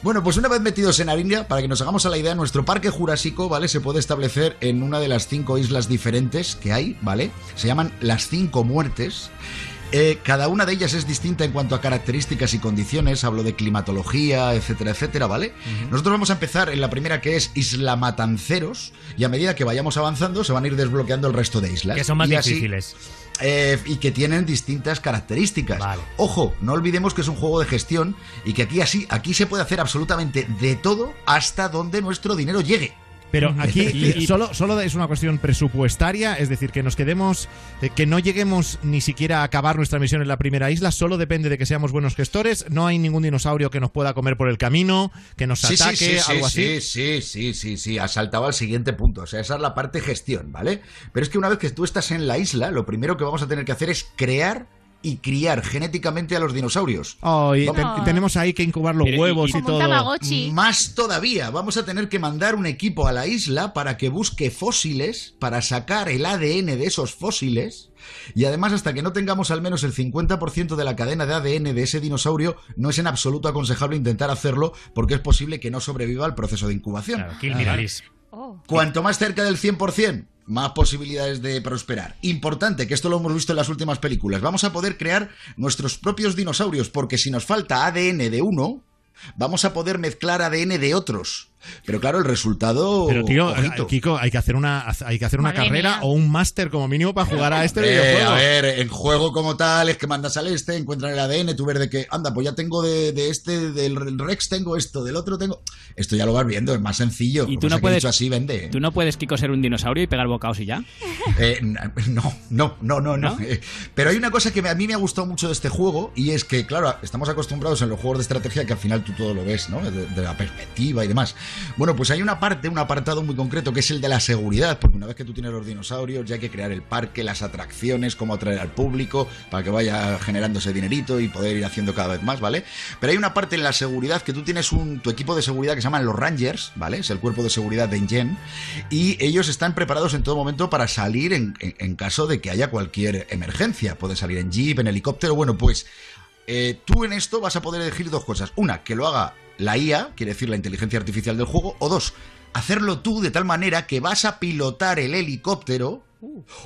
Bueno, pues una vez metidos en Arindia, para que nos hagamos a la idea, nuestro parque jurásico, ¿vale? Se puede establecer en una de las cinco islas diferentes que hay, ¿vale? Se llaman las cinco muertes. Eh, cada una de ellas es distinta en cuanto a características y condiciones, hablo de climatología, etcétera, etcétera, ¿vale? Nosotros vamos a empezar en la primera que es Isla Matanceros y a medida que vayamos avanzando se van a ir desbloqueando el resto de islas. Que son más Y así- difíciles. Eh, y que tienen distintas características. Ojo, no olvidemos que es un juego de gestión y que aquí así, aquí se puede hacer absolutamente de todo hasta donde nuestro dinero llegue. Pero aquí Y- y- solo, solo es una cuestión presupuestaria, es decir, que nos quedemos, eh, que no lleguemos ni siquiera a acabar nuestra misión en la primera isla, solo depende de que seamos buenos gestores, no hay ningún dinosaurio que nos pueda comer por el camino, que nos Sí, ataque, sí, sí, algo así. sí, sí, sí, sí, sí, ha saltado al siguiente punto. O sea, esa es la parte gestión, ¿vale? Pero es que una vez que tú estás en la isla, lo primero que vamos a tener que hacer es crear y criar genéticamente a los dinosaurios. Oh, y te- tenemos ahí que incubar los huevos y todo. Más todavía, vamos a tener que mandar un equipo a la isla para que busque fósiles, para sacar el ADN de esos fósiles. Y además, hasta que no tengamos al menos el 50% de la cadena de ADN de ese dinosaurio, no es en absoluto aconsejable intentar hacerlo porque es posible que no sobreviva al proceso de incubación. Alice. Cuanto más cerca del 100%, más posibilidades de prosperar. Importante, que esto lo hemos visto en las últimas películas. Vamos a poder crear nuestros propios dinosaurios, porque si nos falta ADN de uno, vamos a poder mezclar ADN de otros. Pero claro, el resultado. Pero tío, ojito. Kiko, hay que hacer una, hay que hacer una Madre carrera mía. o un máster como mínimo para jugar a este Hombre, videojuego. A ver, en juego como tal es que mandas al este, encuentran el ADN, tú ves de que, anda, pues ya tengo de, de este, del Rex tengo esto, del otro tengo. Esto ya lo vas viendo, es más sencillo. Y tú no puedes. así vende. Tú no puedes, Kiko, ser un dinosaurio y pegar bocaos y ya. Eh, no, no, no, no, no. Eh, Pero hay una cosa que a mí me ha gustado mucho de este juego y es que, claro, estamos acostumbrados en los juegos de estrategia que al final tú todo lo ves, ¿no? De, de la perspectiva y demás. Bueno, pues hay una parte, un apartado muy concreto que es el de la seguridad, porque una vez que tú tienes los dinosaurios ya hay que crear el parque, las atracciones, cómo atraer al público para que vaya generando ese dinerito y poder ir haciendo cada vez más, ¿vale? Pero hay una parte en la seguridad que tú tienes un, tu equipo de seguridad que se llaman los Rangers, ¿vale? Es el cuerpo de seguridad de Engen y ellos están preparados en todo momento para salir en, en- caso de que haya cualquier emergencia. Puede salir en jeep, en helicóptero, bueno, pues eh, tú en esto vas a poder elegir dos cosas. Una, que lo haga la IA, quiere decir la inteligencia artificial del juego, o dos, hacerlo tú de tal manera que vas a pilotar el helicóptero.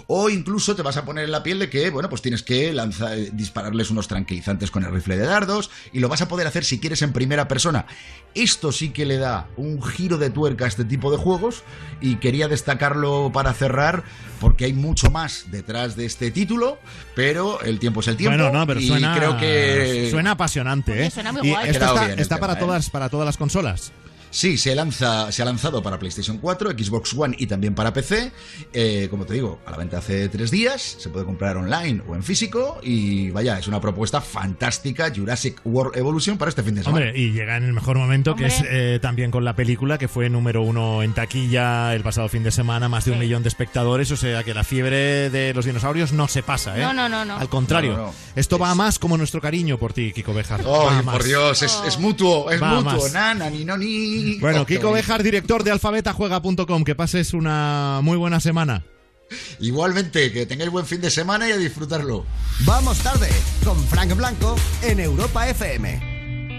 O incluso te vas a poner en la piel de que, bueno, pues tienes que lanzar, eh, dispararles unos tranquilizantes con el rifle de dardos y lo vas a poder hacer si quieres en primera persona. Esto sí que le da un giro de tuerca a este tipo de juegos y quería destacarlo para cerrar porque hay mucho más detrás de este título, pero el tiempo es el tiempo. Bueno, no, pero y suena, creo que suena apasionante, ¿eh? suena muy y guay. esto está, tema, para ¿eh? todas, para todas las consolas. Sí, se lanza, se ha lanzado para PlayStation 4, Xbox One y también para PC. Eh, como te digo, a la venta hace tres días. Se puede comprar online o en físico. Y vaya, es una propuesta fantástica, Jurassic World Evolution para este fin de semana. Hombre, y llega en el mejor momento, que es eh, también con la película que fue número uno en taquilla el pasado fin de semana, más de un millón de espectadores. O sea que la fiebre de los dinosaurios no se pasa, ¿eh? No, no, no, no. Al contrario, No, no, no. esto va a más como nuestro cariño por ti, Kiko Bejar. Va a ¡Ay, más. por Dios! Es, es mutuo, es Va mutuo. más. Nana, ni no, ni. Bueno, Kiko. Bejar, director de alfabetajuega.com, que pases una muy buena semana. Igualmente, que tengáis buen fin de semana y a disfrutarlo. Vamos tarde con Frank Blanco en Europa FM.